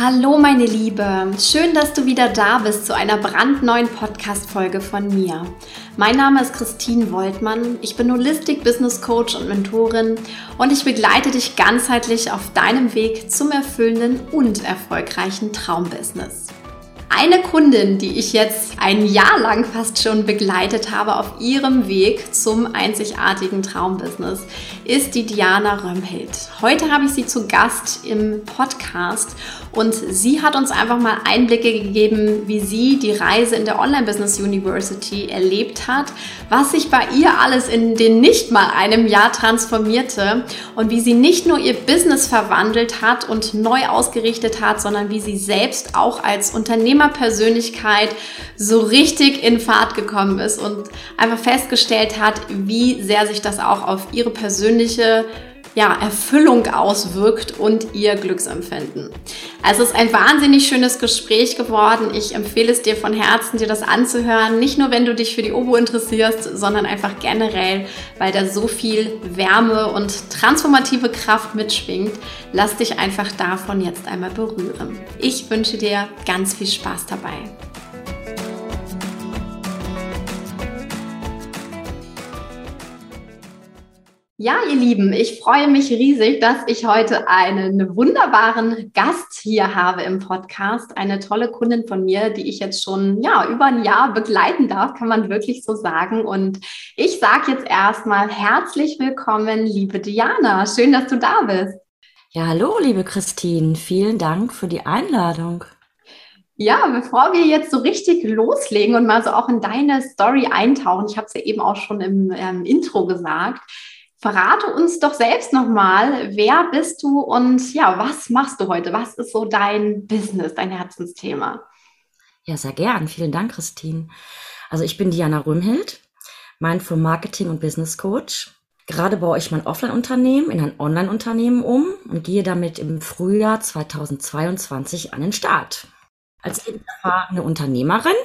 Hallo meine Liebe, schön, dass du wieder da bist zu einer brandneuen Podcast-Folge von mir. Mein Name ist Christine Woltmann, ich bin Holistic Business Coach und Mentorin und ich begleite dich ganzheitlich auf deinem Weg zum erfüllenden und erfolgreichen Traumbusiness. Eine Kundin, die ich jetzt ein Jahr lang fast schon begleitet habe auf ihrem Weg zum einzigartigen Traumbusiness, ist die Diana Römhild. Heute habe ich sie zu Gast im Podcast und sie hat uns einfach mal Einblicke gegeben, wie sie die Reise in der Online Business University erlebt hat, was sich bei ihr alles in den nicht mal einem Jahr transformierte und wie sie nicht nur ihr Business verwandelt hat und neu ausgerichtet hat, sondern wie sie selbst auch als Unternehmer Unternehmerpersönlichkeit so richtig in Fahrt gekommen ist und einfach festgestellt hat, wie sehr sich das auch auf ihre persönliche ja, Erfüllung auswirkt und ihr Glücksempfinden. Also es ist ein wahnsinnig schönes Gespräch geworden. Ich empfehle es dir von Herzen, dir das anzuhören. Nicht nur, wenn du dich für die Obo interessierst, sondern einfach generell, weil da so viel Wärme und transformative Kraft mitschwingt. Lass dich einfach davon jetzt einmal berühren. Ich wünsche dir ganz viel Spaß dabei. Ja, ihr Lieben, ich freue mich riesig, dass ich heute einen wunderbaren Gast hier habe im Podcast. Eine tolle Kundin von mir, die ich jetzt schon ja, über ein Jahr begleiten darf, kann man wirklich so sagen. Und ich sage jetzt erstmal herzlich willkommen, liebe Diana. Schön, dass du da bist. Ja, hallo, liebe Christine. Vielen Dank für die Einladung. Ja, bevor wir jetzt so richtig loslegen und mal so auch in deine Story eintauchen, ich habe es ja eben auch schon im ähm, Intro gesagt, Verrate uns doch selbst nochmal, wer bist du und ja, was machst du heute? Was ist so dein Business, dein Herzensthema? Ja, sehr gern. Vielen Dank, Christine. Also ich bin Diana Röhmhild, Mindful Marketing und Business Coach. Gerade baue ich mein Offline-Unternehmen in ein Online-Unternehmen um und gehe damit im Frühjahr 2022 an den Start. Als erfahrene Unternehmerin,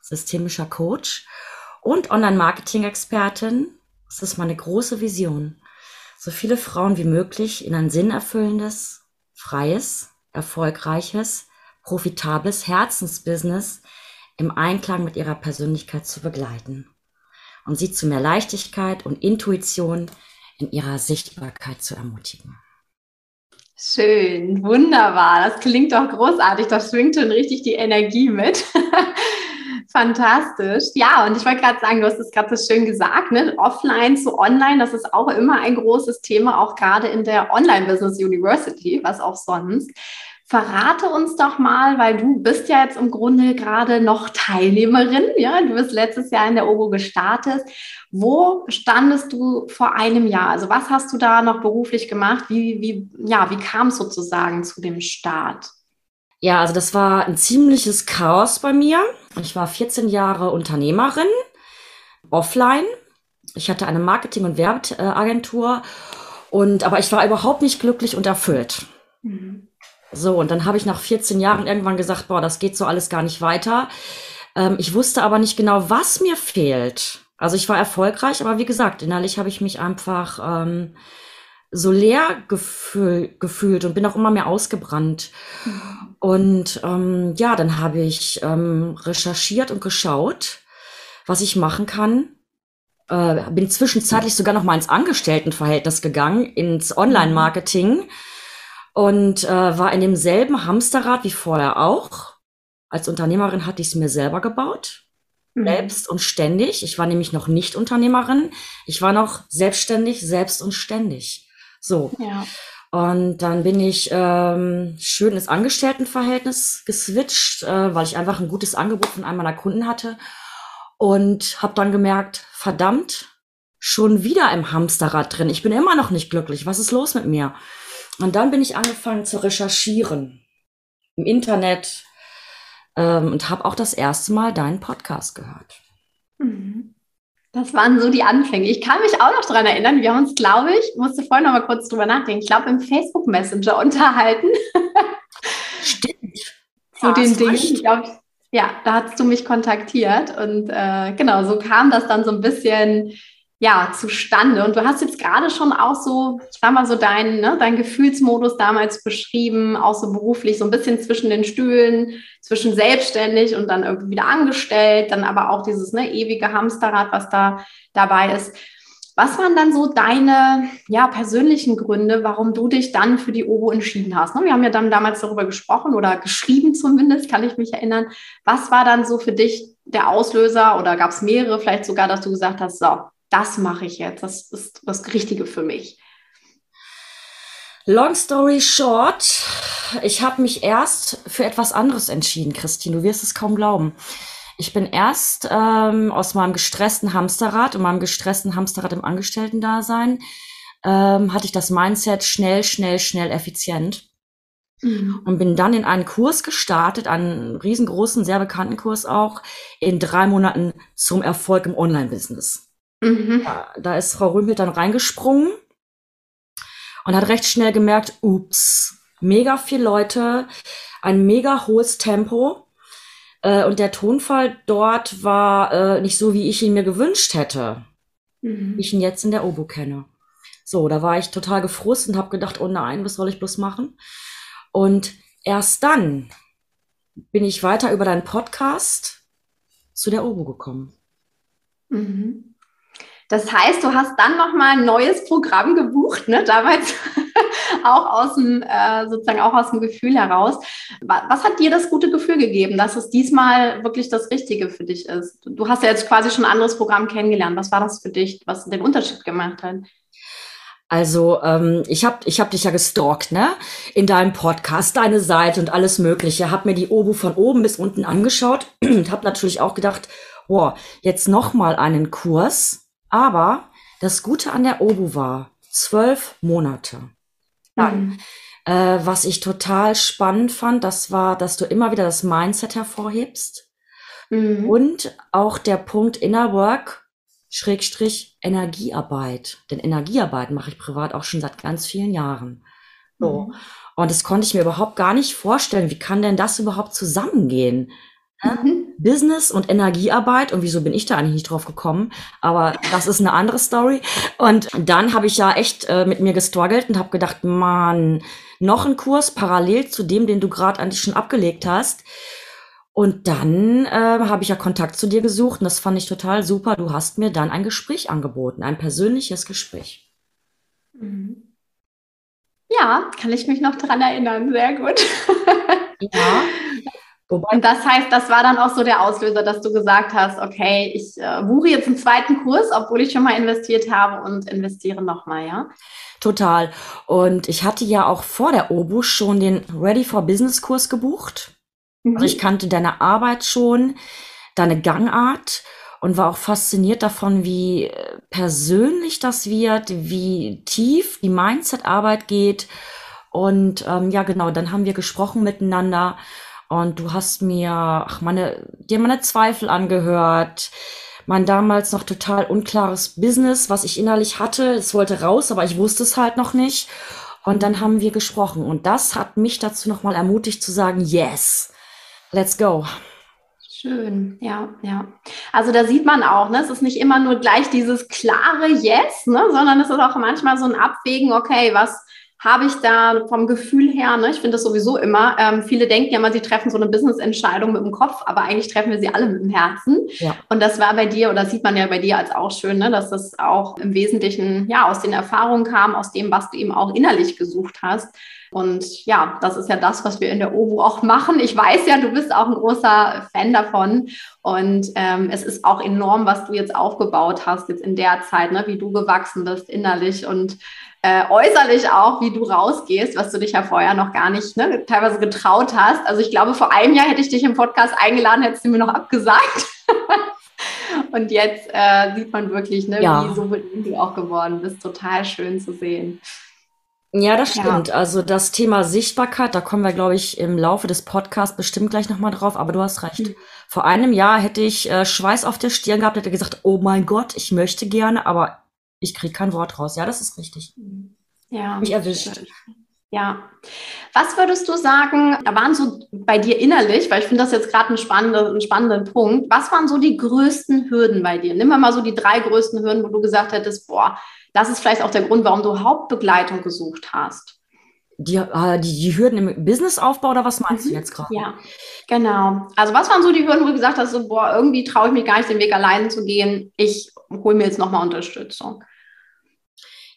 systemischer Coach und Online-Marketing-Expertin das ist meine große Vision. So viele Frauen wie möglich in ein sinnerfüllendes, freies, erfolgreiches, profitables Herzensbusiness im Einklang mit ihrer Persönlichkeit zu begleiten und sie zu mehr Leichtigkeit und Intuition in ihrer Sichtbarkeit zu ermutigen. Schön, wunderbar. Das klingt doch großartig. Das schwingt schon richtig die Energie mit. Fantastisch. Ja, und ich wollte gerade sagen, du hast es gerade so schön gesagt, ne? offline zu online, das ist auch immer ein großes Thema, auch gerade in der Online-Business University, was auch sonst. Verrate uns doch mal, weil du bist ja jetzt im Grunde gerade noch Teilnehmerin, ja, du bist letztes Jahr in der OBO gestartet. Wo standest du vor einem Jahr? Also was hast du da noch beruflich gemacht? Wie, wie, ja, wie kam es sozusagen zu dem Start? Ja, also das war ein ziemliches Chaos bei mir. Ich war 14 Jahre Unternehmerin, offline. Ich hatte eine Marketing- und Werbeagentur und aber ich war überhaupt nicht glücklich und erfüllt. Mhm. So, und dann habe ich nach 14 Jahren irgendwann gesagt, boah, das geht so alles gar nicht weiter. Ähm, ich wusste aber nicht genau, was mir fehlt. Also ich war erfolgreich, aber wie gesagt, innerlich habe ich mich einfach ähm, so leer gefühl, gefühlt und bin auch immer mehr ausgebrannt. Und ähm, ja, dann habe ich ähm, recherchiert und geschaut, was ich machen kann. Äh, bin zwischenzeitlich sogar noch mal ins Angestelltenverhältnis gegangen, ins Online-Marketing und äh, war in demselben Hamsterrad wie vorher auch. Als Unternehmerin hatte ich es mir selber gebaut, mhm. selbst und ständig. Ich war nämlich noch nicht Unternehmerin, ich war noch selbstständig, selbst und ständig. So. Ja. Und dann bin ich ähm, schön ins Angestelltenverhältnis geswitcht, äh, weil ich einfach ein gutes Angebot von einem meiner Kunden hatte. Und habe dann gemerkt, verdammt, schon wieder im Hamsterrad drin. Ich bin immer noch nicht glücklich. Was ist los mit mir? Und dann bin ich angefangen zu recherchieren im Internet ähm, und habe auch das erste Mal deinen Podcast gehört. Mhm. Das waren so die Anfänge. Ich kann mich auch noch daran erinnern, wir haben uns, glaube ich, musste vorhin noch mal kurz drüber nachdenken, ich glaube, im Facebook Messenger unterhalten. Stimmt. Zu ja, den Dingen. Ich glaub, ja, da hast du mich kontaktiert und äh, genau, so kam das dann so ein bisschen ja, zustande? Und du hast jetzt gerade schon auch so, ich sag mal so deinen, ne, deinen Gefühlsmodus damals beschrieben, auch so beruflich, so ein bisschen zwischen den Stühlen, zwischen selbstständig und dann irgendwie wieder angestellt, dann aber auch dieses ne, ewige Hamsterrad, was da dabei ist. Was waren dann so deine ja, persönlichen Gründe, warum du dich dann für die OBO entschieden hast? Ne, wir haben ja dann damals darüber gesprochen oder geschrieben zumindest, kann ich mich erinnern. Was war dann so für dich der Auslöser oder gab es mehrere, vielleicht sogar, dass du gesagt hast, so, das mache ich jetzt, das ist das Richtige für mich. Long story short, ich habe mich erst für etwas anderes entschieden, Christine. Du wirst es kaum glauben. Ich bin erst ähm, aus meinem gestressten Hamsterrad und meinem gestressten Hamsterrad im Angestellten-Dasein ähm, hatte ich das Mindset schnell, schnell, schnell, effizient. Mhm. Und bin dann in einen Kurs gestartet, einen riesengroßen, sehr bekannten Kurs auch, in drei Monaten zum Erfolg im Online-Business. Mhm. Da, da ist Frau Rümpel dann reingesprungen und hat recht schnell gemerkt, ups, mega viel Leute, ein mega hohes Tempo. Äh, und der Tonfall dort war äh, nicht so, wie ich ihn mir gewünscht hätte. Mhm. Wie ich ihn jetzt in der Obo kenne. So, da war ich total gefrustet und habe gedacht, oh nein, was soll ich bloß machen? Und erst dann bin ich weiter über deinen Podcast zu der Obo gekommen. Mhm. Das heißt, du hast dann nochmal ein neues Programm gebucht, ne? damals auch aus dem, äh, sozusagen auch aus dem Gefühl heraus. Was hat dir das gute Gefühl gegeben, dass es diesmal wirklich das Richtige für dich ist? Du hast ja jetzt quasi schon ein anderes Programm kennengelernt. Was war das für dich, was den Unterschied gemacht hat? Also ähm, ich habe ich hab dich ja gestalkt, ne? In deinem Podcast, deine Seite und alles Mögliche. Hab mir die Obu von oben bis unten angeschaut und habe natürlich auch gedacht, boah, jetzt noch mal einen Kurs aber das Gute an der Obu war zwölf Monate. Dann, mhm. äh, was ich total spannend fand, das war, dass du immer wieder das Mindset hervorhebst mhm. und auch der Punkt Inner Work Schrägstrich Energiearbeit. Denn Energiearbeit mache ich privat auch schon seit ganz vielen Jahren. So. Mhm. Und das konnte ich mir überhaupt gar nicht vorstellen. Wie kann denn das überhaupt zusammengehen? Mhm. Business und Energiearbeit und wieso bin ich da eigentlich nicht drauf gekommen? Aber das ist eine andere Story. Und dann habe ich ja echt äh, mit mir gestruggelt und habe gedacht, man, noch ein Kurs parallel zu dem, den du gerade eigentlich schon abgelegt hast. Und dann äh, habe ich ja Kontakt zu dir gesucht und das fand ich total super. Du hast mir dann ein Gespräch angeboten, ein persönliches Gespräch. Mhm. Ja, kann ich mich noch dran erinnern. Sehr gut. Ja. Wobei und das heißt, das war dann auch so der Auslöser, dass du gesagt hast, okay, ich äh, buche jetzt einen zweiten Kurs, obwohl ich schon mal investiert habe und investiere nochmal, ja? Total. Und ich hatte ja auch vor der OBU schon den Ready for Business Kurs gebucht. Mhm. Also ich kannte deine Arbeit schon, deine Gangart und war auch fasziniert davon, wie äh, persönlich das wird, wie tief die Mindset-Arbeit geht. Und ähm, ja, genau, dann haben wir gesprochen miteinander. Und du hast mir, ach, meine, dir meine Zweifel angehört. Mein damals noch total unklares Business, was ich innerlich hatte. Es wollte raus, aber ich wusste es halt noch nicht. Und dann haben wir gesprochen. Und das hat mich dazu nochmal ermutigt zu sagen, yes, let's go. Schön, ja, ja. Also da sieht man auch, ne, es ist nicht immer nur gleich dieses klare Yes, ne, sondern es ist auch manchmal so ein Abwägen, okay, was, habe ich da vom Gefühl her, ne, ich finde das sowieso immer, ähm, viele denken ja immer, sie treffen so eine Business-Entscheidung mit dem Kopf, aber eigentlich treffen wir sie alle mit dem Herzen. Ja. Und das war bei dir, oder sieht man ja bei dir als auch schön, ne, dass das auch im Wesentlichen ja aus den Erfahrungen kam, aus dem, was du eben auch innerlich gesucht hast. Und ja, das ist ja das, was wir in der OVO auch machen. Ich weiß ja, du bist auch ein großer Fan davon. Und ähm, es ist auch enorm, was du jetzt aufgebaut hast, jetzt in der Zeit, ne, wie du gewachsen bist innerlich und äh, äußerlich auch, wie du rausgehst, was du dich ja vorher noch gar nicht ne, teilweise getraut hast. Also ich glaube, vor einem Jahr hätte ich dich im Podcast eingeladen, hättest du mir noch abgesagt. Und jetzt äh, sieht man wirklich, ne, ja. wie so du auch geworden bist. Total schön zu sehen. Ja, das stimmt. Ja. Also das Thema Sichtbarkeit, da kommen wir, glaube ich, im Laufe des Podcasts bestimmt gleich nochmal drauf, aber du hast recht. Mhm. Vor einem Jahr hätte ich äh, Schweiß auf der Stirn gehabt, hätte gesagt, oh mein Gott, ich möchte gerne, aber ich kriege kein Wort raus. Ja, das ist richtig. Ja. Mich erwischt. Ja. Was würdest du sagen, da waren so bei dir innerlich, weil ich finde das jetzt gerade ein spannender, einen spannenden Punkt, was waren so die größten Hürden bei dir? Nimm mal so die drei größten Hürden, wo du gesagt hättest, boah, das ist vielleicht auch der Grund, warum du Hauptbegleitung gesucht hast. Die, äh, die, die Hürden im Businessaufbau oder was meinst mhm. du jetzt gerade? Ja, genau. Also was waren so die Hürden, wo du gesagt hast, so, boah, irgendwie traue ich mich gar nicht, den Weg alleine zu gehen. Ich hole mir jetzt nochmal Unterstützung.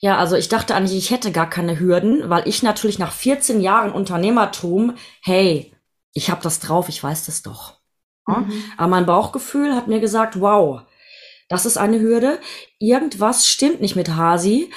Ja, also ich dachte eigentlich, ich hätte gar keine Hürden, weil ich natürlich nach 14 Jahren Unternehmertum, hey, ich habe das drauf, ich weiß das doch. Mhm. Aber mein Bauchgefühl hat mir gesagt, wow, das ist eine Hürde. Irgendwas stimmt nicht mit Hasi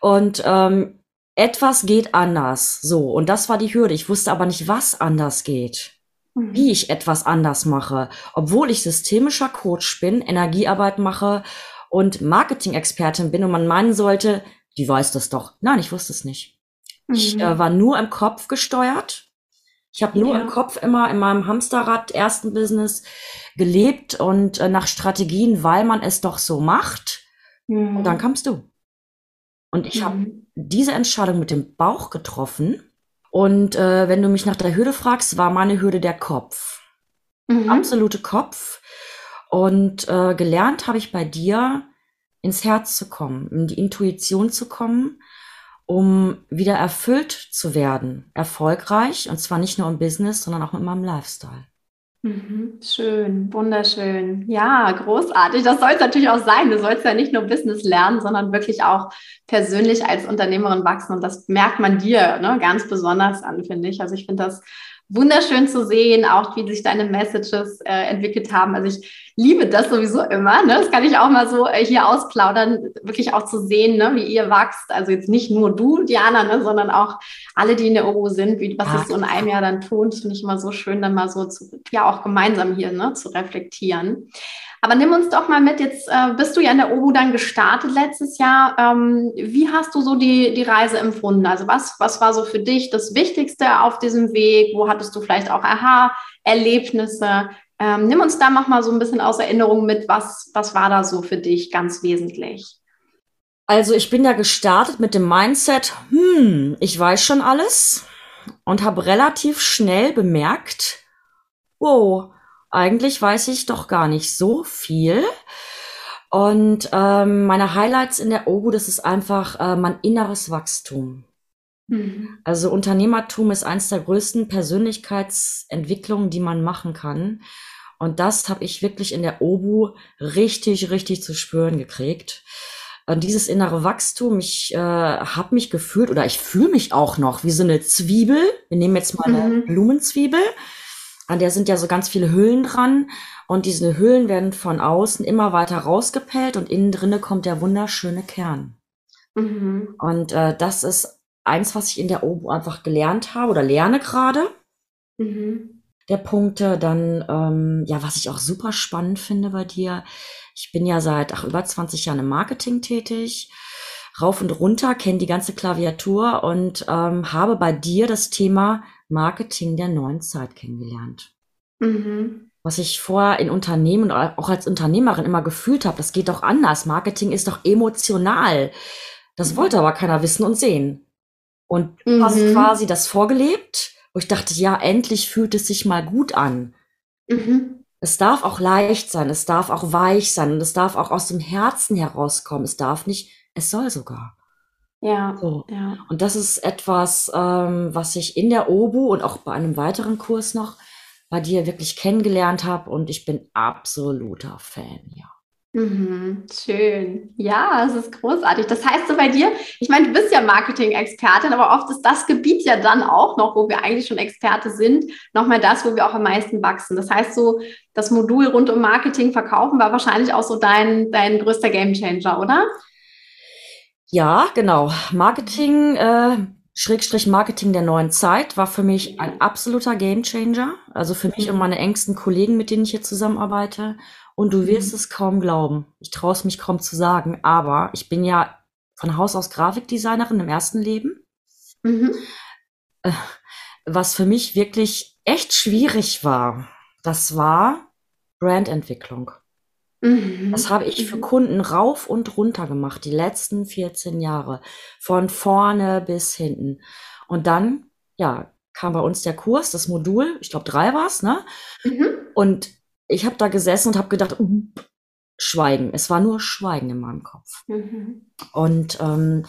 und ähm, etwas geht anders. So, und das war die Hürde. Ich wusste aber nicht, was anders geht. Mhm. Wie ich etwas anders mache, obwohl ich systemischer Coach bin, Energiearbeit mache und Marketing-Expertin bin und man meinen sollte, die weiß das doch. Nein, ich wusste es nicht. Mhm. Ich äh, war nur im Kopf gesteuert. Ich habe nur ja. im Kopf immer in meinem Hamsterrad ersten Business gelebt und äh, nach Strategien, weil man es doch so macht. Mhm. Und dann kamst du. Und ich mhm. habe diese Entscheidung mit dem Bauch getroffen. Und äh, wenn du mich nach der Hürde fragst, war meine Hürde der Kopf. Mhm. Absolute Kopf. Und äh, gelernt habe ich bei dir, ins Herz zu kommen, in die Intuition zu kommen, um wieder erfüllt zu werden, erfolgreich und zwar nicht nur im Business, sondern auch mit meinem Lifestyle. Mhm, schön, wunderschön. Ja, großartig. Das soll es natürlich auch sein. Du sollst ja nicht nur Business lernen, sondern wirklich auch persönlich als Unternehmerin wachsen. Und das merkt man dir ne, ganz besonders an, finde ich. Also ich finde das wunderschön zu sehen, auch wie sich deine Messages äh, entwickelt haben. Also ich liebe das sowieso immer. Ne? Das kann ich auch mal so äh, hier ausplaudern, wirklich auch zu sehen, ne, wie ihr wächst. Also jetzt nicht nur du, Diana, ne, sondern auch alle, die in der Oro sind, wie, was ja. so in einem Jahr dann tun. Das finde ich immer so schön, dann mal so zu, ja auch gemeinsam hier ne, zu reflektieren. Aber nimm uns doch mal mit, jetzt äh, bist du ja in der OBU dann gestartet letztes Jahr. Ähm, wie hast du so die, die Reise empfunden? Also was, was war so für dich das Wichtigste auf diesem Weg? Wo hattest du vielleicht auch Aha-Erlebnisse? Ähm, nimm uns da noch mal so ein bisschen aus Erinnerung mit, was, was war da so für dich ganz wesentlich? Also ich bin ja gestartet mit dem Mindset, hm, ich weiß schon alles und habe relativ schnell bemerkt, wow, eigentlich weiß ich doch gar nicht so viel. Und ähm, meine Highlights in der OBU, das ist einfach äh, mein inneres Wachstum. Mhm. Also Unternehmertum ist eins der größten Persönlichkeitsentwicklungen, die man machen kann. Und das habe ich wirklich in der OBU richtig, richtig zu spüren gekriegt. Und dieses innere Wachstum, ich äh, habe mich gefühlt oder ich fühle mich auch noch wie so eine Zwiebel. Wir nehmen jetzt mal eine mhm. Blumenzwiebel. An der sind ja so ganz viele Hüllen dran und diese Hüllen werden von außen immer weiter rausgepellt und innen drinne kommt der wunderschöne Kern. Mhm. Und äh, das ist eins, was ich in der OBU einfach gelernt habe oder lerne gerade. Mhm. Der Punkte dann, ähm, ja, was ich auch super spannend finde bei dir. Ich bin ja seit ach, über 20 Jahren im Marketing tätig rauf und runter, kenne die ganze Klaviatur und ähm, habe bei dir das Thema Marketing der neuen Zeit kennengelernt. Mhm. Was ich vorher in Unternehmen, auch als Unternehmerin immer gefühlt habe, das geht doch anders. Marketing ist doch emotional. Das mhm. wollte aber keiner wissen und sehen. Und du mhm. hast quasi das vorgelebt, wo ich dachte, ja, endlich fühlt es sich mal gut an. Mhm. Es darf auch leicht sein, es darf auch weich sein und es darf auch aus dem Herzen herauskommen. Es darf nicht es soll sogar. Ja, so. ja. Und das ist etwas, ähm, was ich in der OBU und auch bei einem weiteren Kurs noch bei dir wirklich kennengelernt habe und ich bin absoluter Fan, ja. Mhm, schön. Ja, es ist großartig. Das heißt so bei dir, ich meine, du bist ja Marketing-Expertin, aber oft ist das Gebiet ja dann auch noch, wo wir eigentlich schon Experte sind, nochmal das, wo wir auch am meisten wachsen. Das heißt so, das Modul rund um Marketing verkaufen war wahrscheinlich auch so dein, dein größter Gamechanger, oder? Ja, genau. Marketing, äh, Schrägstrich Marketing der neuen Zeit war für mich ein absoluter Gamechanger. Also für mich und meine engsten Kollegen, mit denen ich hier zusammenarbeite. Und du wirst mhm. es kaum glauben. Ich traue es mich kaum zu sagen, aber ich bin ja von Haus aus Grafikdesignerin im ersten Leben. Mhm. Äh, was für mich wirklich echt schwierig war, das war Brandentwicklung. Mhm. Das habe ich für mhm. Kunden rauf und runter gemacht, die letzten 14 Jahre. Von vorne bis hinten. Und dann, ja, kam bei uns der Kurs, das Modul, ich glaube drei war es, ne? Mhm. Und ich habe da gesessen und habe gedacht, Schweigen. Es war nur Schweigen in meinem Kopf. Mhm. Und ähm,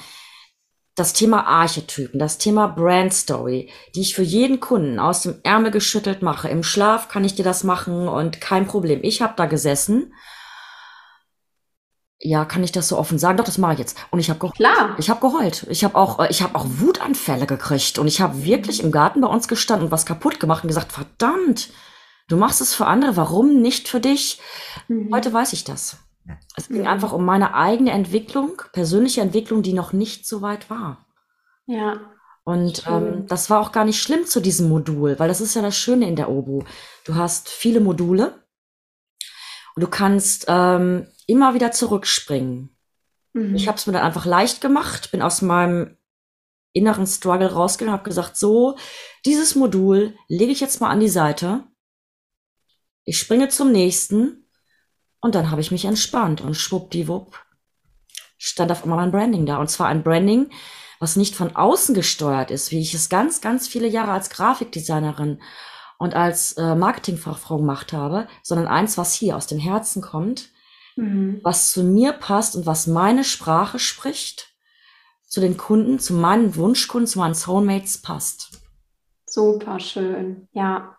das Thema Archetypen, das Thema Brand Story, die ich für jeden Kunden aus dem Ärmel geschüttelt mache. Im Schlaf kann ich dir das machen und kein Problem. Ich habe da gesessen. Ja, kann ich das so offen sagen? Doch, das mache ich jetzt. Und ich habe geheult. Klar. Ich habe geheult. Ich habe auch, äh, ich habe auch Wutanfälle gekriegt und ich habe wirklich im Garten bei uns gestanden und was kaputt gemacht und gesagt, verdammt, du machst es für andere, warum nicht für dich? Mhm. Heute weiß ich das. Es ging ja. einfach um meine eigene Entwicklung, persönliche Entwicklung, die noch nicht so weit war. Ja. Und ähm, das war auch gar nicht schlimm zu diesem Modul, weil das ist ja das Schöne in der OBU. Du hast viele Module und du kannst ähm, immer wieder zurückspringen. Mhm. Ich habe es mir dann einfach leicht gemacht, bin aus meinem inneren Struggle rausgegangen, habe gesagt, so, dieses Modul lege ich jetzt mal an die Seite. Ich springe zum nächsten und dann habe ich mich entspannt und schwuppdiwupp stand auf einmal mein Branding da. Und zwar ein Branding, was nicht von außen gesteuert ist, wie ich es ganz, ganz viele Jahre als Grafikdesignerin und als äh, Marketingfachfrau gemacht habe, sondern eins, was hier aus dem Herzen kommt, mhm. was zu mir passt und was meine Sprache spricht, zu den Kunden, zu meinen Wunschkunden, zu meinen Soulmates passt. Super schön, ja.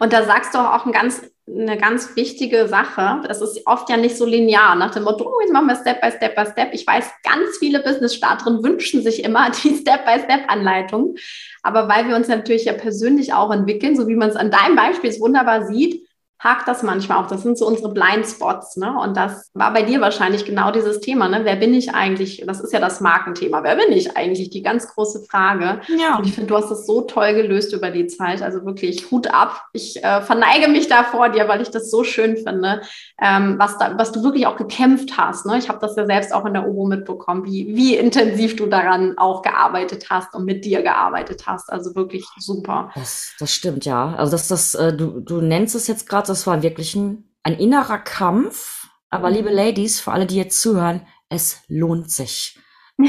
Und da sagst du auch ein ganz eine ganz wichtige Sache. Das ist oft ja nicht so linear nach dem Motto, oh, jetzt machen wir Step by Step by Step. Ich weiß, ganz viele Business-Starterinnen wünschen sich immer die Step-by-Step-Anleitung. Aber weil wir uns natürlich ja persönlich auch entwickeln, so wie man es an deinem Beispiel wunderbar sieht, hakt das manchmal auch. Das sind so unsere Blindspots. Ne? Und das war bei dir wahrscheinlich genau dieses Thema. Ne? Wer bin ich eigentlich? Das ist ja das Markenthema. Wer bin ich eigentlich? Die ganz große Frage. Ja. Und ich finde, du hast das so toll gelöst über die Zeit. Also wirklich Hut ab. Ich äh, verneige mich da vor dir, weil ich das so schön finde, ähm, was, da, was du wirklich auch gekämpft hast. Ne? Ich habe das ja selbst auch in der OBO mitbekommen, wie, wie intensiv du daran auch gearbeitet hast und mit dir gearbeitet hast. Also wirklich super. Das, das stimmt, ja. Also das, das, äh, du, du nennst es jetzt gerade das war wirklich ein, ein innerer Kampf. Aber liebe mhm. Ladies, für alle, die jetzt zuhören, es lohnt sich.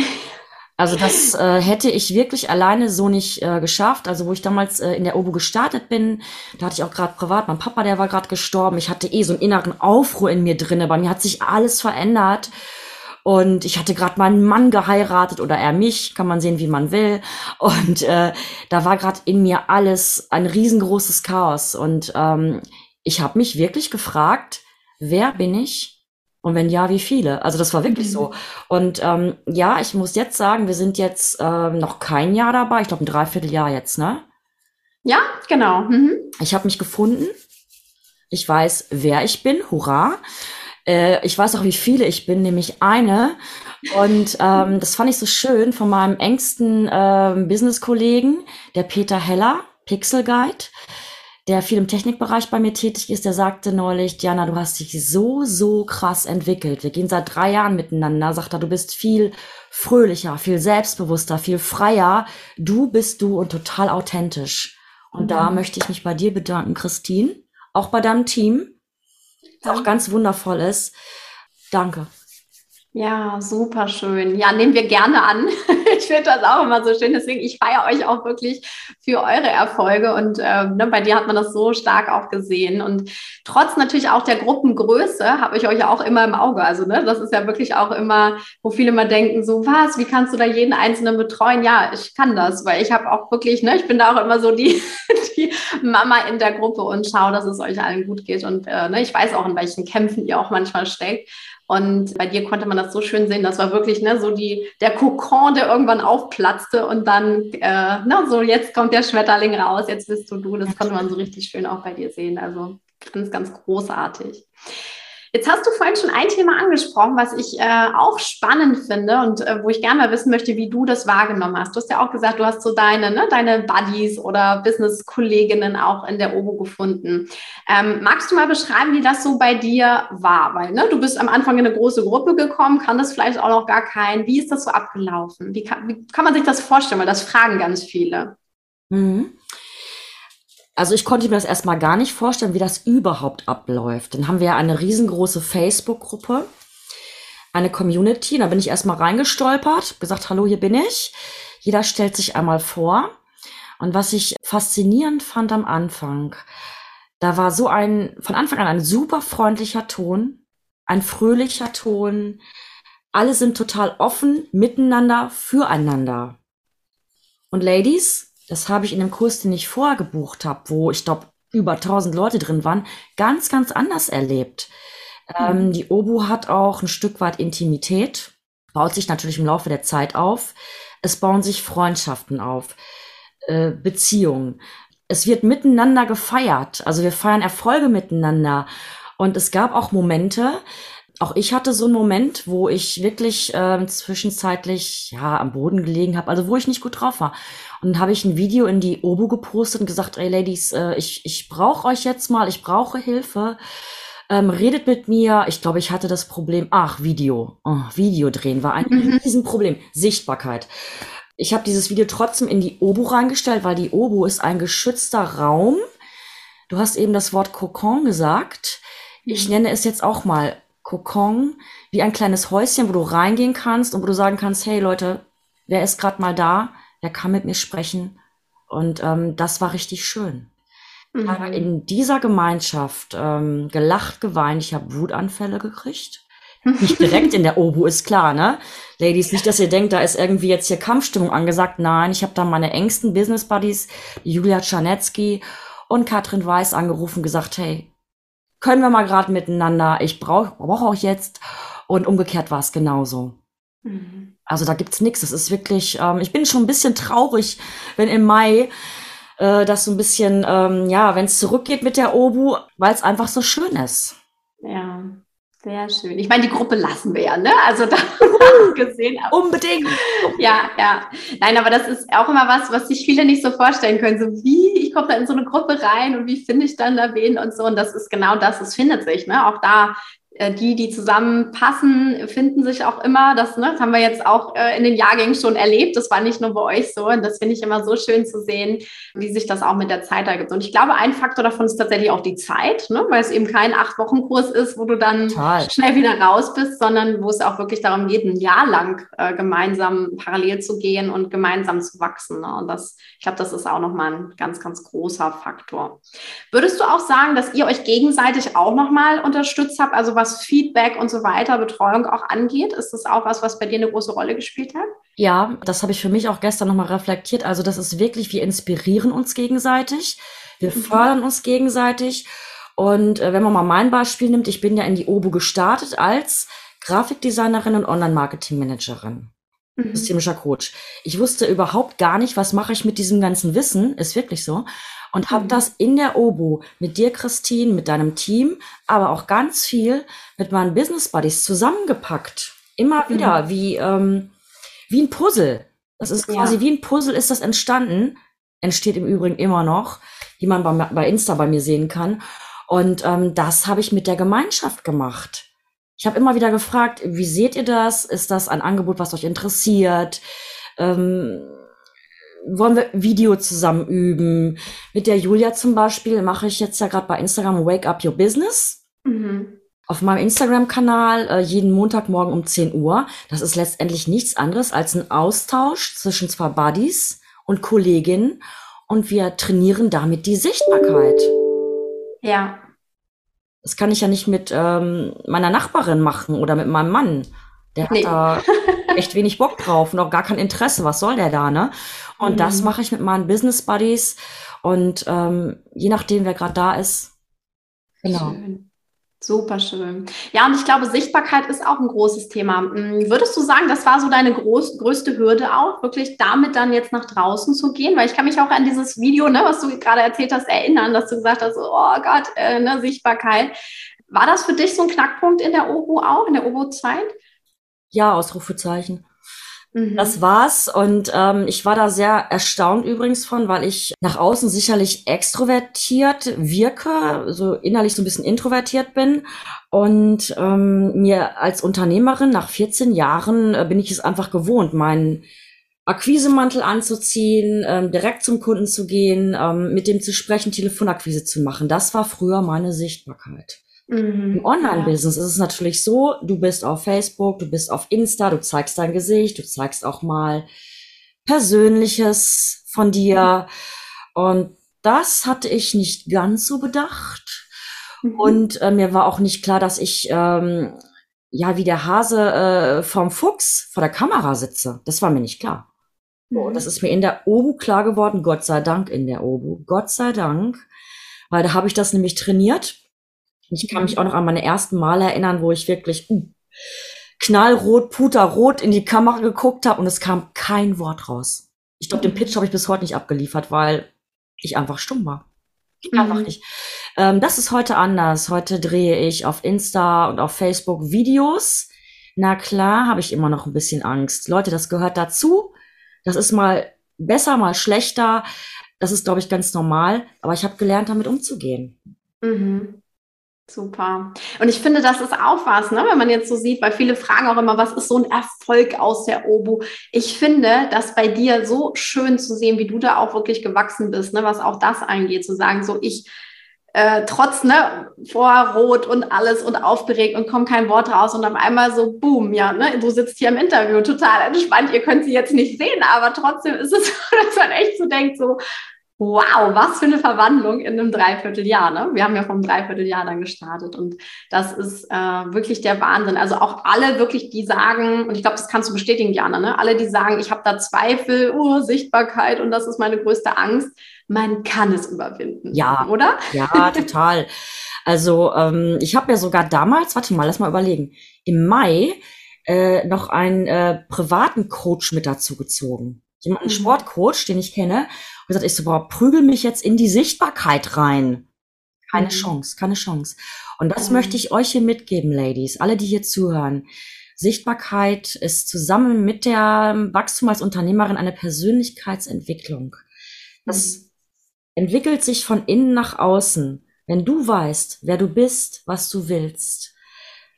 Also das äh, hätte ich wirklich alleine so nicht äh, geschafft. Also wo ich damals äh, in der Obo gestartet bin, da hatte ich auch gerade privat, mein Papa, der war gerade gestorben. Ich hatte eh so einen inneren Aufruhr in mir drinne. Bei mir hat sich alles verändert. Und ich hatte gerade meinen Mann geheiratet oder er mich, kann man sehen, wie man will. Und äh, da war gerade in mir alles ein riesengroßes Chaos. Und ähm, ich habe mich wirklich gefragt, wer bin ich? Und wenn ja, wie viele? Also das war wirklich mhm. so. Und ähm, ja, ich muss jetzt sagen, wir sind jetzt ähm, noch kein Jahr dabei. Ich glaube, ein Dreivierteljahr jetzt, ne? Ja, genau. Mhm. Ich habe mich gefunden. Ich weiß, wer ich bin. Hurra. Äh, ich weiß auch, wie viele ich bin, nämlich eine. Und ähm, das fand ich so schön von meinem engsten ähm, Business-Kollegen, der Peter Heller, Pixel Guide der viel im Technikbereich bei mir tätig ist, der sagte neulich, Diana, du hast dich so, so krass entwickelt. Wir gehen seit drei Jahren miteinander, sagt er, du bist viel fröhlicher, viel selbstbewusster, viel freier. Du bist du und total authentisch. Und mhm. da möchte ich mich bei dir bedanken, Christine, auch bei deinem Team, das auch ganz wundervoll ist. Danke. Ja, super schön. Ja, nehmen wir gerne an. ich finde das auch immer so schön. Deswegen, ich feiere euch auch wirklich für eure Erfolge. Und ähm, ne, bei dir hat man das so stark auch gesehen. Und trotz natürlich auch der Gruppengröße habe ich euch auch immer im Auge. Also, ne, das ist ja wirklich auch immer, wo viele immer denken, so was, wie kannst du da jeden Einzelnen betreuen? Ja, ich kann das, weil ich habe auch wirklich, ne, ich bin da auch immer so die, die Mama in der Gruppe und schaue, dass es euch allen gut geht. Und äh, ne, ich weiß auch, in welchen Kämpfen ihr auch manchmal steckt. Und bei dir konnte man das so schön sehen. Das war wirklich ne, so die, der Kokon, der irgendwann aufplatzte und dann, äh, na, so jetzt kommt der Schmetterling raus, jetzt bist du du. Das konnte man so richtig schön auch bei dir sehen. Also ganz, ganz großartig. Jetzt hast du vorhin schon ein Thema angesprochen, was ich äh, auch spannend finde und äh, wo ich gerne mal wissen möchte, wie du das wahrgenommen hast. Du hast ja auch gesagt, du hast so deine, ne, deine Buddies oder Business-Kolleginnen auch in der OBO gefunden. Ähm, magst du mal beschreiben, wie das so bei dir war? Weil ne, du bist am Anfang in eine große Gruppe gekommen, kann das vielleicht auch noch gar kein. Wie ist das so abgelaufen? Wie kann, wie kann man sich das vorstellen? Weil das fragen ganz viele. Mhm. Also ich konnte mir das erstmal gar nicht vorstellen, wie das überhaupt abläuft. Dann haben wir ja eine riesengroße Facebook-Gruppe, eine Community. Da bin ich erstmal reingestolpert, gesagt, hallo, hier bin ich. Jeder stellt sich einmal vor. Und was ich faszinierend fand am Anfang, da war so ein, von Anfang an ein super freundlicher Ton, ein fröhlicher Ton. Alle sind total offen miteinander, füreinander. Und Ladies, das habe ich in dem Kurs, den ich vorher gebucht habe, wo ich glaube über 1000 Leute drin waren, ganz, ganz anders erlebt. Ähm, mhm. die Obu hat auch ein Stück weit Intimität, baut sich natürlich im Laufe der Zeit auf. Es bauen sich Freundschaften auf, äh, Beziehungen. Es wird miteinander gefeiert. Also wir feiern Erfolge miteinander. Und es gab auch Momente, auch ich hatte so einen Moment, wo ich wirklich äh, zwischenzeitlich ja am Boden gelegen habe, also wo ich nicht gut drauf war. Und dann habe ich ein Video in die Obu gepostet und gesagt, ey Ladies, äh, ich, ich brauche euch jetzt mal, ich brauche Hilfe. Ähm, redet mit mir. Ich glaube, ich hatte das Problem, ach, Video. Oh, Video drehen war ein mhm. Riesenproblem. Sichtbarkeit. Ich habe dieses Video trotzdem in die Obu reingestellt, weil die Obu ist ein geschützter Raum. Du hast eben das Wort Kokon gesagt. Ich mhm. nenne es jetzt auch mal Kokon, wie ein kleines Häuschen, wo du reingehen kannst und wo du sagen kannst, hey Leute, wer ist gerade mal da? der kann mit mir sprechen. Und ähm, das war richtig schön. Mhm. Aber in dieser Gemeinschaft ähm, gelacht, geweint, ich habe Wutanfälle gekriegt. Nicht direkt in der Obu, ist klar, ne? Ladies, nicht, dass ihr denkt, da ist irgendwie jetzt hier Kampfstimmung angesagt. Nein, ich habe da meine engsten Business Buddies, Julia Czarnecki und Katrin Weiß angerufen, gesagt, hey, können wir mal gerade miteinander, ich brauche brauch auch jetzt. Und umgekehrt war es genauso. Mhm. Also da gibt's nichts. Es ist wirklich, ähm, ich bin schon ein bisschen traurig, wenn im Mai äh, das so ein bisschen, ähm, ja, wenn es zurückgeht mit der Obu, weil es einfach so schön ist. Ja, sehr schön. Ich meine, die Gruppe lassen wir ja, ne? Also da gesehen. Unbedingt. Ja, ja. Nein, aber das ist auch immer was, was sich viele nicht so vorstellen können. So wie, ich komme da in so eine Gruppe rein und wie finde ich dann da wen und so. Und das ist genau das, es findet sich. Ne? Auch da die, die zusammenpassen, finden sich auch immer. Das, ne, das haben wir jetzt auch äh, in den Jahrgängen schon erlebt. Das war nicht nur bei euch so. Und das finde ich immer so schön zu sehen, wie sich das auch mit der Zeit ergibt. Und ich glaube, ein Faktor davon ist tatsächlich auch die Zeit, ne, weil es eben kein Acht-Wochen-Kurs ist, wo du dann Total. schnell wieder raus bist, sondern wo es auch wirklich darum geht, ein Jahr lang äh, gemeinsam parallel zu gehen und gemeinsam zu wachsen. Ne? Und das, ich glaube, das ist auch nochmal ein ganz, ganz großer Faktor. Würdest du auch sagen, dass ihr euch gegenseitig auch nochmal unterstützt habt? Also was was Feedback und so weiter, Betreuung auch angeht? Ist das auch was, was bei dir eine große Rolle gespielt hat? Ja, das habe ich für mich auch gestern nochmal reflektiert. Also das ist wirklich, wir inspirieren uns gegenseitig, wir mhm. fördern uns gegenseitig. Und äh, wenn man mal mein Beispiel nimmt, ich bin ja in die OBU gestartet als Grafikdesignerin und Online-Marketing-Managerin. Mhm. Systemischer Coach. Ich wusste überhaupt gar nicht, was mache ich mit diesem ganzen Wissen, ist wirklich so und habe mhm. das in der Obo mit dir, Christine, mit deinem Team, aber auch ganz viel mit meinen Business Buddies zusammengepackt. Immer mhm. wieder, wie, ähm, wie ein Puzzle. Das ist quasi ja. wie ein Puzzle ist das entstanden. Entsteht im Übrigen immer noch, wie man bei, bei Insta bei mir sehen kann. Und ähm, das habe ich mit der Gemeinschaft gemacht. Ich habe immer wieder gefragt, wie seht ihr das? Ist das ein Angebot, was euch interessiert? Ähm, wollen wir Video zusammen üben. Mit der Julia zum Beispiel mache ich jetzt ja gerade bei Instagram Wake Up Your Business. Mhm. Auf meinem Instagram-Kanal äh, jeden Montagmorgen um 10 Uhr. Das ist letztendlich nichts anderes als ein Austausch zwischen zwei Buddies und Kolleginnen und wir trainieren damit die Sichtbarkeit. Ja. Das kann ich ja nicht mit ähm, meiner Nachbarin machen oder mit meinem Mann. Der nee. hat da echt wenig Bock drauf und auch gar kein Interesse. Was soll der da, ne? Und mhm. das mache ich mit meinen Business Buddies. Und ähm, je nachdem, wer gerade da ist. Genau. Schön. Super schön. Ja, und ich glaube, Sichtbarkeit ist auch ein großes Thema. Hm, würdest du sagen, das war so deine groß, größte Hürde auch, wirklich damit dann jetzt nach draußen zu gehen? Weil ich kann mich auch an dieses Video, ne, was du gerade erzählt hast, erinnern, dass du gesagt hast, oh Gott, äh, ne, Sichtbarkeit. War das für dich so ein Knackpunkt in der OBO auch, in der OBO-Zeit? Ja, Ausrufezeichen. Mhm. Das war's. Und ähm, ich war da sehr erstaunt übrigens von, weil ich nach außen sicherlich extrovertiert wirke, so innerlich so ein bisschen introvertiert bin. Und ähm, mir als Unternehmerin nach 14 Jahren äh, bin ich es einfach gewohnt, meinen Akquisemantel anzuziehen, ähm, direkt zum Kunden zu gehen, ähm, mit dem zu sprechen, Telefonakquise zu machen. Das war früher meine Sichtbarkeit. Mhm, Im Online-Business ja. ist es natürlich so, du bist auf Facebook, du bist auf Insta, du zeigst dein Gesicht, du zeigst auch mal Persönliches von dir. Und das hatte ich nicht ganz so bedacht. Mhm. Und äh, mir war auch nicht klar, dass ich ähm, ja wie der Hase äh, vom Fuchs vor der Kamera sitze. Das war mir nicht klar. Mhm. Das ist mir in der Obu klar geworden, Gott sei Dank in der Obu. Gott sei Dank. Weil da habe ich das nämlich trainiert. Ich kann mich auch noch an meine ersten Male erinnern, wo ich wirklich uh, knallrot, puterrot in die Kamera geguckt habe und es kam kein Wort raus. Ich glaube, den Pitch habe ich bis heute nicht abgeliefert, weil ich einfach stumm war. Mhm. Einfach nicht. Ähm, das ist heute anders. Heute drehe ich auf Insta und auf Facebook Videos. Na klar, habe ich immer noch ein bisschen Angst. Leute, das gehört dazu. Das ist mal besser, mal schlechter. Das ist, glaube ich, ganz normal. Aber ich habe gelernt, damit umzugehen. Mhm. Super. Und ich finde, das ist auch was, ne? wenn man jetzt so sieht, weil viele fragen auch immer, was ist so ein Erfolg aus der OBU? Ich finde, das bei dir so schön zu sehen, wie du da auch wirklich gewachsen bist, ne? was auch das angeht, zu sagen, so ich äh, trotz ne, vor Rot und alles und aufgeregt und kommt kein Wort raus und auf einmal so, boom, ja, ne, du sitzt hier im Interview, total entspannt, ihr könnt sie jetzt nicht sehen, aber trotzdem ist es so, dass man echt so denkt, so, Wow, was für eine Verwandlung in einem Dreivierteljahr. Ne? Wir haben ja vom Dreivierteljahr dann gestartet und das ist äh, wirklich der Wahnsinn. Also auch alle wirklich, die sagen, und ich glaube, das kannst du bestätigen, Jana, ne? alle, die sagen, ich habe da Zweifel, oh, Sichtbarkeit und das ist meine größte Angst, man kann es überwinden. Ja, oder? Ja, total. Also ähm, ich habe ja sogar damals, warte mal, lass mal überlegen, im Mai äh, noch einen äh, privaten Coach mit dazu gezogen. Jemanden, mhm. Sportcoach, den ich kenne und gesagt, ich so, boah, prügel mich jetzt in die Sichtbarkeit rein. Keine mhm. Chance, keine Chance. Und das mhm. möchte ich euch hier mitgeben, Ladies, alle, die hier zuhören. Sichtbarkeit ist zusammen mit der Wachstum als Unternehmerin eine Persönlichkeitsentwicklung. Das mhm. entwickelt sich von innen nach außen. Wenn du weißt, wer du bist, was du willst,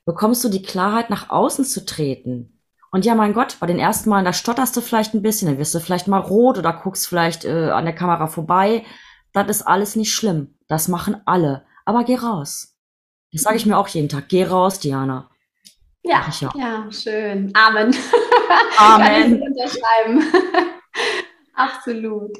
bekommst du die Klarheit, nach außen zu treten. Und ja, mein Gott, bei den ersten Malen, da stotterst du vielleicht ein bisschen, dann wirst du vielleicht mal rot oder guckst vielleicht äh, an der Kamera vorbei. Das ist alles nicht schlimm. Das machen alle. Aber geh raus. Das sage ich mir auch jeden Tag. Geh raus, Diana. Ja, ja, ja. schön. Amen. Amen. Kann ich unterschreiben. Absolut.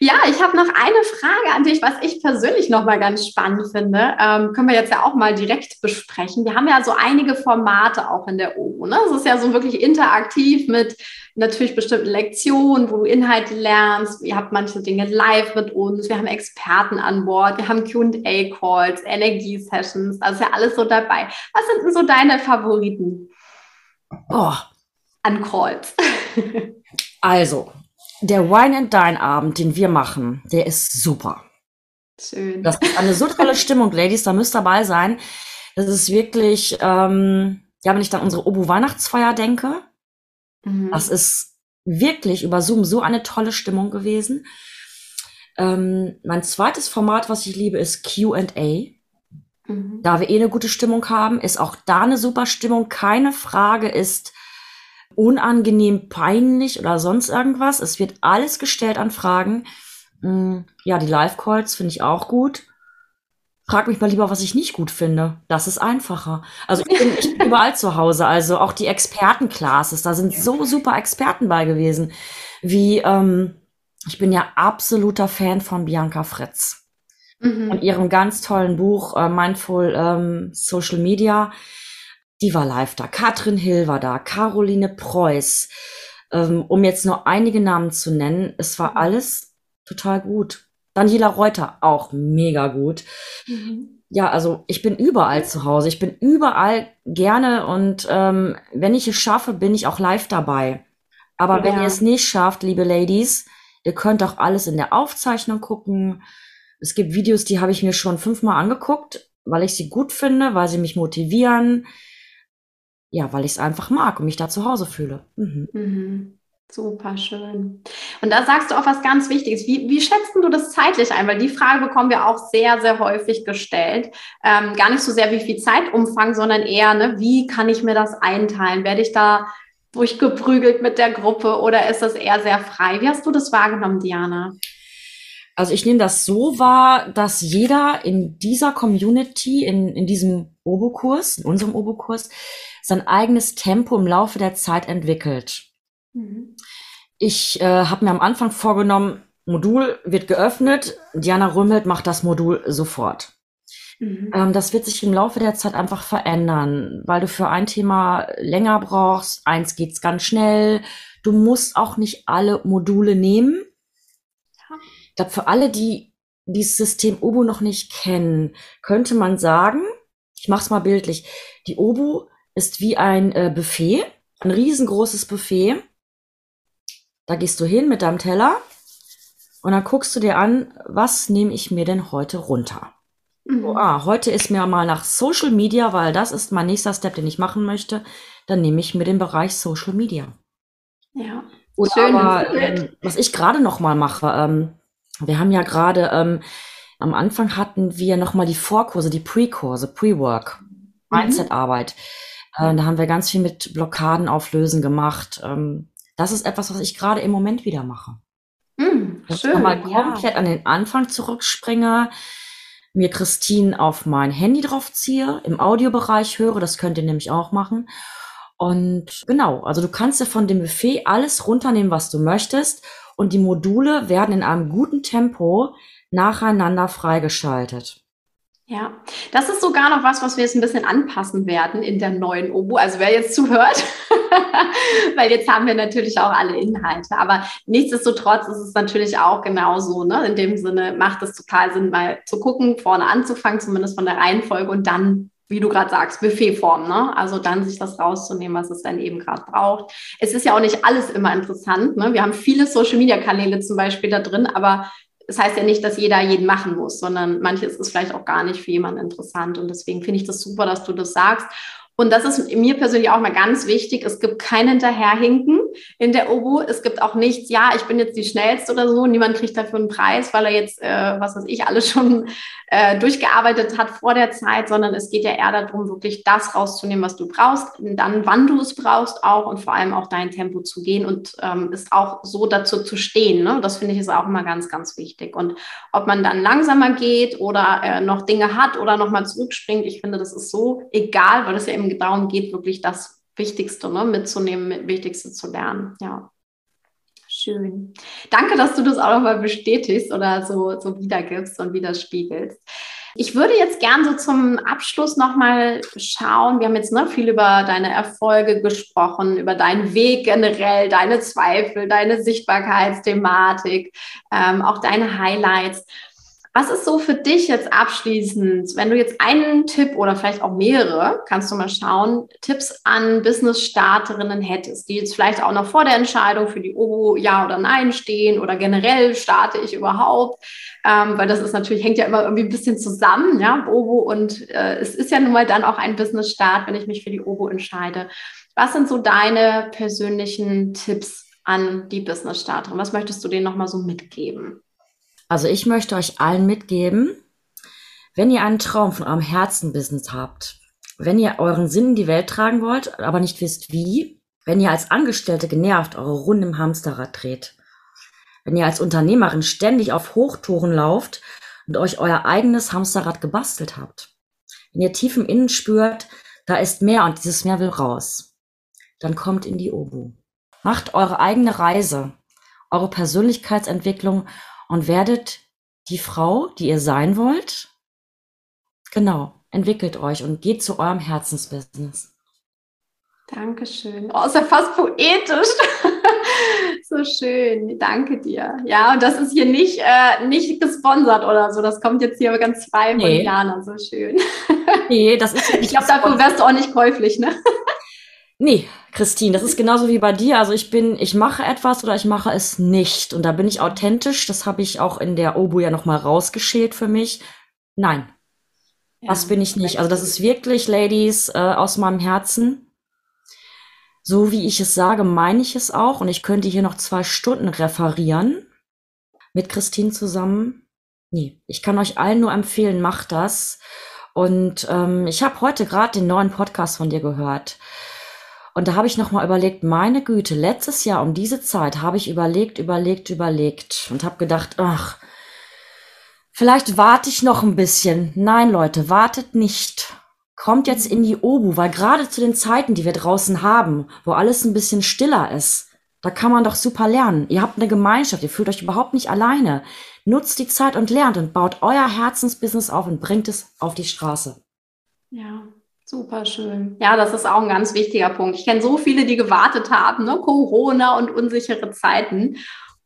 Ja, ich habe noch eine Frage an dich, was ich persönlich noch mal ganz spannend finde. Ähm, können wir jetzt ja auch mal direkt besprechen. Wir haben ja so einige Formate auch in der OU. Ne? Es ist ja so wirklich interaktiv mit natürlich bestimmten Lektionen, wo du Inhalte lernst. Ihr habt manche Dinge live mit uns. Wir haben Experten an Bord. Wir haben Q&A-Calls, Energie-Sessions. Das ist ja alles so dabei. Was sind denn so deine Favoriten? Oh. An Calls. also, der Wine and Dine Abend, den wir machen, der ist super. Schön. Das ist eine so tolle Stimmung, Ladies, da müsst ihr dabei sein. Das ist wirklich, ähm, ja, wenn ich dann unsere Obu Weihnachtsfeier denke, mhm. das ist wirklich über Zoom so eine tolle Stimmung gewesen. Ähm, mein zweites Format, was ich liebe, ist Q&A. Mhm. Da wir eh eine gute Stimmung haben, ist auch da eine super Stimmung. Keine Frage ist unangenehm, peinlich oder sonst irgendwas. Es wird alles gestellt an Fragen. Mm, ja, die Live-Calls finde ich auch gut. Frag mich mal lieber, was ich nicht gut finde. Das ist einfacher. Also ich bin, ich bin überall zu Hause. Also auch die Expertenclasses, da sind so super Experten bei gewesen. Wie, ähm, ich bin ja absoluter Fan von Bianca Fritz. Mhm. Und ihrem ganz tollen Buch äh, Mindful ähm, Social Media die war live da. Katrin Hill war da, Caroline Preuß, ähm, um jetzt nur einige Namen zu nennen. Es war mhm. alles total gut. Daniela Reuter auch mega gut. Mhm. Ja, also ich bin überall zu Hause. Ich bin überall gerne und ähm, wenn ich es schaffe, bin ich auch live dabei. Aber ja. wenn ihr es nicht schafft, liebe Ladies, ihr könnt auch alles in der Aufzeichnung gucken. Es gibt Videos, die habe ich mir schon fünfmal angeguckt, weil ich sie gut finde, weil sie mich motivieren, ja, weil ich es einfach mag und mich da zu Hause fühle. Mhm. Mhm. Super schön. Und da sagst du auch was ganz Wichtiges. Wie, wie schätzt du das zeitlich ein? Weil die Frage bekommen wir auch sehr, sehr häufig gestellt. Ähm, gar nicht so sehr, wie viel Zeitumfang, sondern eher, ne, wie kann ich mir das einteilen? Werde ich da durchgeprügelt mit der Gruppe oder ist das eher sehr frei? Wie hast du das wahrgenommen, Diana? Also ich nehme das so wahr, dass jeder in dieser Community, in, in diesem Obo-Kurs, in unserem Obo-Kurs, sein eigenes Tempo im Laufe der Zeit entwickelt. Mhm. Ich äh, habe mir am Anfang vorgenommen, Modul wird geöffnet, Diana Rümmelt macht das Modul sofort. Mhm. Ähm, das wird sich im Laufe der Zeit einfach verändern, weil du für ein Thema länger brauchst. Eins geht's ganz schnell. Du musst auch nicht alle Module nehmen. Glaube, für alle, die dieses System Obu noch nicht kennen, könnte man sagen, ich mach's mal bildlich, die Obu ist wie ein äh, Buffet, ein riesengroßes Buffet. Da gehst du hin mit deinem Teller und dann guckst du dir an, was nehme ich mir denn heute runter? Mhm. Oh, ah, heute ist mir mal nach Social Media, weil das ist mein nächster Step, den ich machen möchte. Dann nehme ich mir den Bereich Social Media. Ja. Oder Schön, aber, ähm, was ich gerade noch mal mache, ähm, wir haben ja gerade ähm, am Anfang hatten wir noch mal die Vorkurse, die Pre-Kurse, Pre-Work, mhm. Mindset-Arbeit. Äh, da haben wir ganz viel mit Blockaden auflösen gemacht. Ähm, das ist etwas, was ich gerade im Moment wieder mache. Mm, dass schön, ich mal komplett ja. an den Anfang zurückspringe, mir Christine auf mein Handy draufziehe, im Audiobereich höre, das könnt ihr nämlich auch machen. Und genau, also du kannst ja von dem Buffet alles runternehmen, was du möchtest. Und die Module werden in einem guten Tempo nacheinander freigeschaltet. Ja, das ist sogar noch was, was wir jetzt ein bisschen anpassen werden in der neuen Obu. Also wer jetzt zuhört, weil jetzt haben wir natürlich auch alle Inhalte. Aber nichtsdestotrotz ist es natürlich auch genauso. Ne? In dem Sinne macht es total Sinn, mal zu gucken, vorne anzufangen, zumindest von der Reihenfolge und dann wie du gerade sagst, Buffetform, ne? Also dann sich das rauszunehmen, was es dann eben gerade braucht. Es ist ja auch nicht alles immer interessant. Ne? Wir haben viele Social-Media-Kanäle zum Beispiel da drin, aber das heißt ja nicht, dass jeder jeden machen muss, sondern manches ist vielleicht auch gar nicht für jemanden interessant. Und deswegen finde ich das super, dass du das sagst. Und das ist mir persönlich auch mal ganz wichtig. Es gibt kein Hinterherhinken in der Obo. Es gibt auch nichts, ja, ich bin jetzt die Schnellste oder so. Niemand kriegt dafür einen Preis, weil er jetzt, äh, was weiß ich, alles schon äh, durchgearbeitet hat vor der Zeit, sondern es geht ja eher darum, wirklich das rauszunehmen, was du brauchst, und dann, wann du es brauchst auch und vor allem auch dein Tempo zu gehen und ähm, ist auch so dazu zu stehen. Ne? Das finde ich ist auch immer ganz, ganz wichtig. Und ob man dann langsamer geht oder äh, noch Dinge hat oder nochmal zurückspringt, ich finde, das ist so egal, weil es ja darum geht, wirklich das Wichtigste ne, mitzunehmen, Wichtigste zu lernen. Ja. Schön. Danke, dass du das auch nochmal bestätigst oder so, so wiedergibst und widerspiegelst. Ich würde jetzt gern so zum Abschluss nochmal schauen. Wir haben jetzt ne, viel über deine Erfolge gesprochen, über deinen Weg generell, deine Zweifel, deine Sichtbarkeitsthematik, ähm, auch deine Highlights. Was ist so für dich jetzt abschließend, wenn du jetzt einen Tipp oder vielleicht auch mehrere, kannst du mal schauen, Tipps an Business-Starterinnen hättest, die jetzt vielleicht auch noch vor der Entscheidung für die OBO ja oder nein stehen oder generell starte ich überhaupt, ähm, weil das ist natürlich, hängt ja immer irgendwie ein bisschen zusammen, ja, OBO und äh, es ist ja nun mal dann auch ein Business-Start, wenn ich mich für die OBO entscheide. Was sind so deine persönlichen Tipps an die Business-Starterin? Was möchtest du denen nochmal so mitgeben? Also ich möchte euch allen mitgeben, wenn ihr einen Traum von eurem Herzenbusiness habt, wenn ihr euren Sinn in die Welt tragen wollt, aber nicht wisst wie, wenn ihr als Angestellte genervt eure Runde im Hamsterrad dreht, wenn ihr als Unternehmerin ständig auf Hochtouren lauft und euch euer eigenes Hamsterrad gebastelt habt, wenn ihr tief im Innen spürt, da ist mehr und dieses Mehr will raus, dann kommt in die Obu. Macht eure eigene Reise, eure Persönlichkeitsentwicklung und werdet die Frau, die ihr sein wollt. Genau, entwickelt euch und geht zu eurem Herzensbusiness. Dankeschön. Oh, ist ja fast poetisch. so schön. Danke dir. Ja, und das ist hier nicht, äh, nicht gesponsert oder so. Das kommt jetzt hier ganz frei von nee. Jana. So schön. nee, das ist Ich glaube, dafür wärst du auch nicht käuflich, ne? Nee, Christine, das ist genauso wie bei dir. Also ich bin, ich mache etwas oder ich mache es nicht. Und da bin ich authentisch. Das habe ich auch in der Obu ja nochmal rausgeschält für mich. Nein, ja, das bin ich nicht. Also das ist wirklich, Ladies, äh, aus meinem Herzen. So wie ich es sage, meine ich es auch. Und ich könnte hier noch zwei Stunden referieren mit Christine zusammen. Nee, ich kann euch allen nur empfehlen, macht das. Und ähm, ich habe heute gerade den neuen Podcast von dir gehört. Und da habe ich nochmal überlegt, meine Güte, letztes Jahr um diese Zeit habe ich überlegt, überlegt, überlegt und habe gedacht, ach, vielleicht warte ich noch ein bisschen. Nein, Leute, wartet nicht. Kommt jetzt in die Obu, weil gerade zu den Zeiten, die wir draußen haben, wo alles ein bisschen stiller ist, da kann man doch super lernen. Ihr habt eine Gemeinschaft, ihr fühlt euch überhaupt nicht alleine. Nutzt die Zeit und lernt und baut euer Herzensbusiness auf und bringt es auf die Straße. Ja, super schön. Ja, das ist auch ein ganz wichtiger Punkt. Ich kenne so viele, die gewartet haben, ne? Corona und unsichere Zeiten.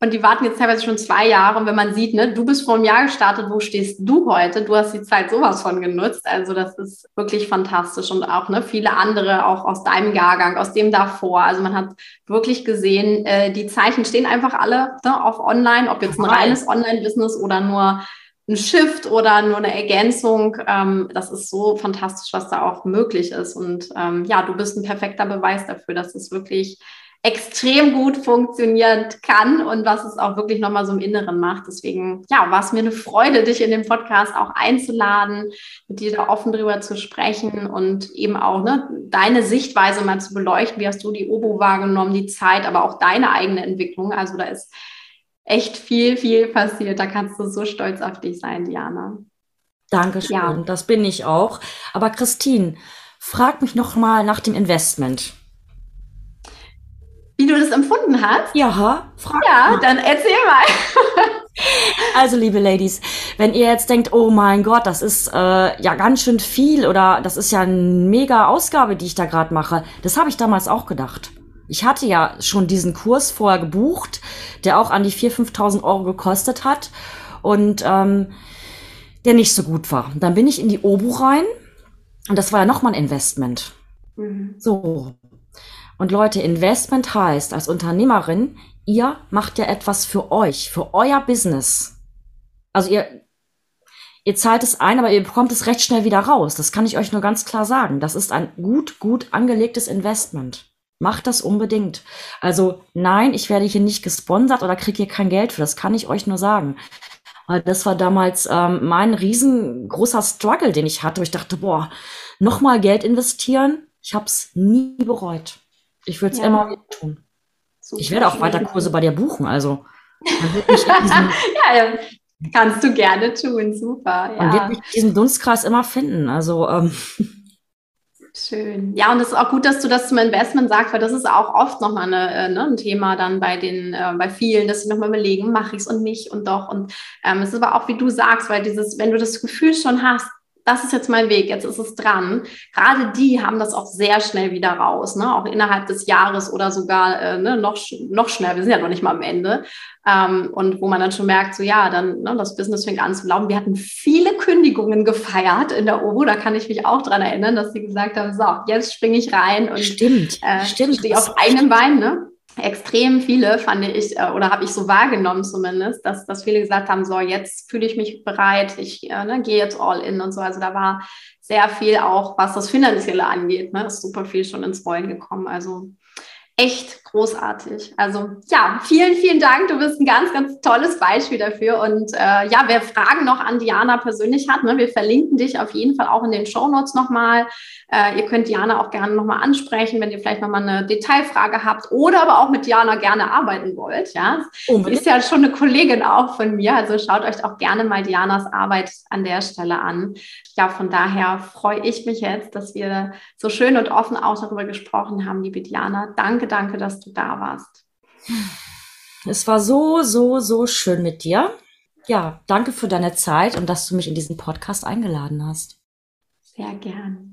Und die warten jetzt teilweise schon zwei Jahre. Und wenn man sieht, ne, du bist vor einem Jahr gestartet, wo stehst du heute? Du hast die Zeit sowas von genutzt. Also das ist wirklich fantastisch. Und auch ne, viele andere, auch aus deinem Jahrgang, aus dem davor. Also man hat wirklich gesehen, äh, die Zeichen stehen einfach alle ne, auf Online, ob jetzt ein reines Online-Business oder nur ein Shift oder nur eine Ergänzung. Ähm, das ist so fantastisch, was da auch möglich ist. Und ähm, ja, du bist ein perfekter Beweis dafür, dass es wirklich extrem gut funktionieren kann und was es auch wirklich nochmal so im Inneren macht. Deswegen, ja, war es mir eine Freude, dich in den Podcast auch einzuladen, mit dir da offen drüber zu sprechen und eben auch ne, deine Sichtweise mal zu beleuchten. Wie hast du die Obo wahrgenommen, die Zeit, aber auch deine eigene Entwicklung? Also da ist echt viel, viel passiert. Da kannst du so stolz auf dich sein, Diana. Dankeschön, ja. das bin ich auch. Aber Christine, frag mich noch mal nach dem Investment. Wie du das empfunden hast? Ja, frag Ja, mal. dann erzähl mal. also, liebe Ladies, wenn ihr jetzt denkt, oh mein Gott, das ist äh, ja ganz schön viel oder das ist ja eine mega Ausgabe, die ich da gerade mache, das habe ich damals auch gedacht. Ich hatte ja schon diesen Kurs vorher gebucht, der auch an die 4.000, 5.000 Euro gekostet hat und ähm, der nicht so gut war. Dann bin ich in die Obu rein und das war ja nochmal ein Investment. Mhm. So, und Leute, Investment heißt als Unternehmerin, ihr macht ja etwas für euch, für euer Business. Also ihr, ihr zahlt es ein, aber ihr bekommt es recht schnell wieder raus. Das kann ich euch nur ganz klar sagen. Das ist ein gut, gut angelegtes Investment. Macht das unbedingt. Also nein, ich werde hier nicht gesponsert oder kriege hier kein Geld für. Das kann ich euch nur sagen. Weil das war damals ähm, mein riesengroßer Struggle, den ich hatte. Ich dachte, boah, nochmal Geld investieren. Ich habe es nie bereut. Ich würde es ja. immer wieder tun. Super ich werde auch weiter Kurse bei dir buchen, also. ja, ja, kannst du gerne tun, super. Ja. Man wird mich in diesem Dunstkreis immer finden, also. Ähm. Schön. Ja, und es ist auch gut, dass du das zum Investment sagst, weil das ist auch oft nochmal eine, äh, ne, ein Thema dann bei den, äh, bei vielen, dass sie nochmal überlegen, mache ich es und nicht und doch. Und ähm, es ist aber auch, wie du sagst, weil dieses, wenn du das Gefühl schon hast, das ist jetzt mein Weg, jetzt ist es dran. Gerade die haben das auch sehr schnell wieder raus, ne? auch innerhalb des Jahres oder sogar äh, ne, noch, noch schneller. Wir sind ja noch nicht mal am Ende. Ähm, und wo man dann schon merkt, so ja, dann ne, das Business fängt an zu laufen. Wir hatten viele Kündigungen gefeiert in der OBO, da kann ich mich auch dran erinnern, dass sie gesagt haben, so, jetzt springe ich rein und stimmt, äh, stimmt. stehe auf einem Bein. Ne? Extrem viele, fand ich, äh, oder habe ich so wahrgenommen zumindest, dass, dass viele gesagt haben, so, jetzt fühle ich mich bereit, ich äh, ne, gehe jetzt all in und so. Also da war sehr viel auch, was das Finanzielle angeht, ne, ist super viel schon ins Rollen gekommen. Also echt großartig. Also ja, vielen, vielen Dank. Du bist ein ganz, ganz tolles Beispiel dafür. Und äh, ja, wer Fragen noch an Diana persönlich hat, ne, wir verlinken dich auf jeden Fall auch in den Show Notes nochmal. Äh, ihr könnt Diana auch gerne nochmal ansprechen, wenn ihr vielleicht nochmal eine Detailfrage habt oder aber auch mit Diana gerne arbeiten wollt. Ja, Unbedingt. ist ja schon eine Kollegin auch von mir. Also schaut euch auch gerne mal Dianas Arbeit an der Stelle an. Ja, von daher freue ich mich jetzt, dass wir so schön und offen auch darüber gesprochen haben, liebe Diana. Danke, danke, dass du da warst. Es war so, so, so schön mit dir. Ja, danke für deine Zeit und dass du mich in diesen Podcast eingeladen hast. Sehr gern.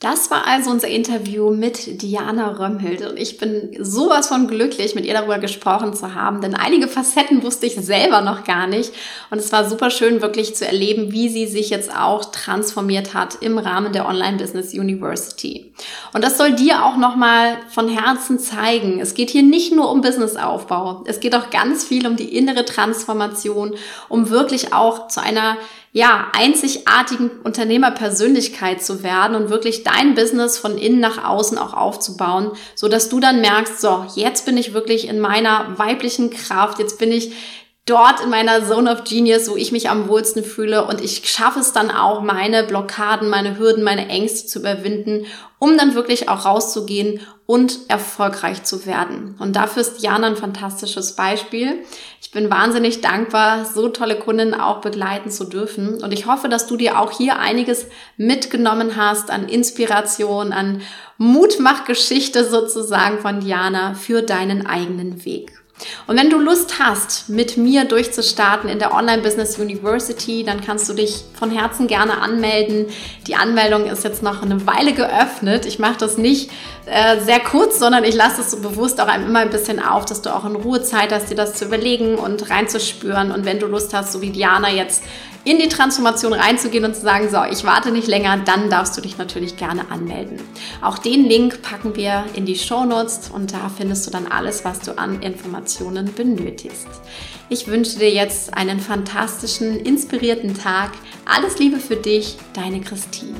Das war also unser Interview mit Diana Römmhild und ich bin sowas von glücklich, mit ihr darüber gesprochen zu haben, denn einige Facetten wusste ich selber noch gar nicht und es war super schön wirklich zu erleben, wie sie sich jetzt auch transformiert hat im Rahmen der Online Business University. Und das soll dir auch nochmal von Herzen zeigen. Es geht hier nicht nur um Businessaufbau, es geht auch ganz viel um die innere Transformation, um wirklich auch zu einer ja, einzigartigen Unternehmerpersönlichkeit zu werden und wirklich dein Business von innen nach außen auch aufzubauen, so dass du dann merkst, so, jetzt bin ich wirklich in meiner weiblichen Kraft, jetzt bin ich dort in meiner Zone of Genius, wo ich mich am wohlsten fühle und ich schaffe es dann auch, meine Blockaden, meine Hürden, meine Ängste zu überwinden um dann wirklich auch rauszugehen und erfolgreich zu werden. Und dafür ist Jana ein fantastisches Beispiel. Ich bin wahnsinnig dankbar, so tolle Kunden auch begleiten zu dürfen. Und ich hoffe, dass du dir auch hier einiges mitgenommen hast an Inspiration, an Mutmachgeschichte sozusagen von Diana für deinen eigenen Weg. Und wenn du Lust hast, mit mir durchzustarten in der Online Business University, dann kannst du dich von Herzen gerne anmelden. Die Anmeldung ist jetzt noch eine Weile geöffnet. Ich mache das nicht äh, sehr kurz, sondern ich lasse es so bewusst auch einem immer ein bisschen auf, dass du auch in Ruhe Zeit hast, dir das zu überlegen und reinzuspüren. Und wenn du Lust hast, so wie Diana jetzt in die Transformation reinzugehen und zu sagen, so, ich warte nicht länger, dann darfst du dich natürlich gerne anmelden. Auch den Link packen wir in die Show Notes und da findest du dann alles, was du an Informationen benötigst. Ich wünsche dir jetzt einen fantastischen, inspirierten Tag. Alles Liebe für dich, deine Christine.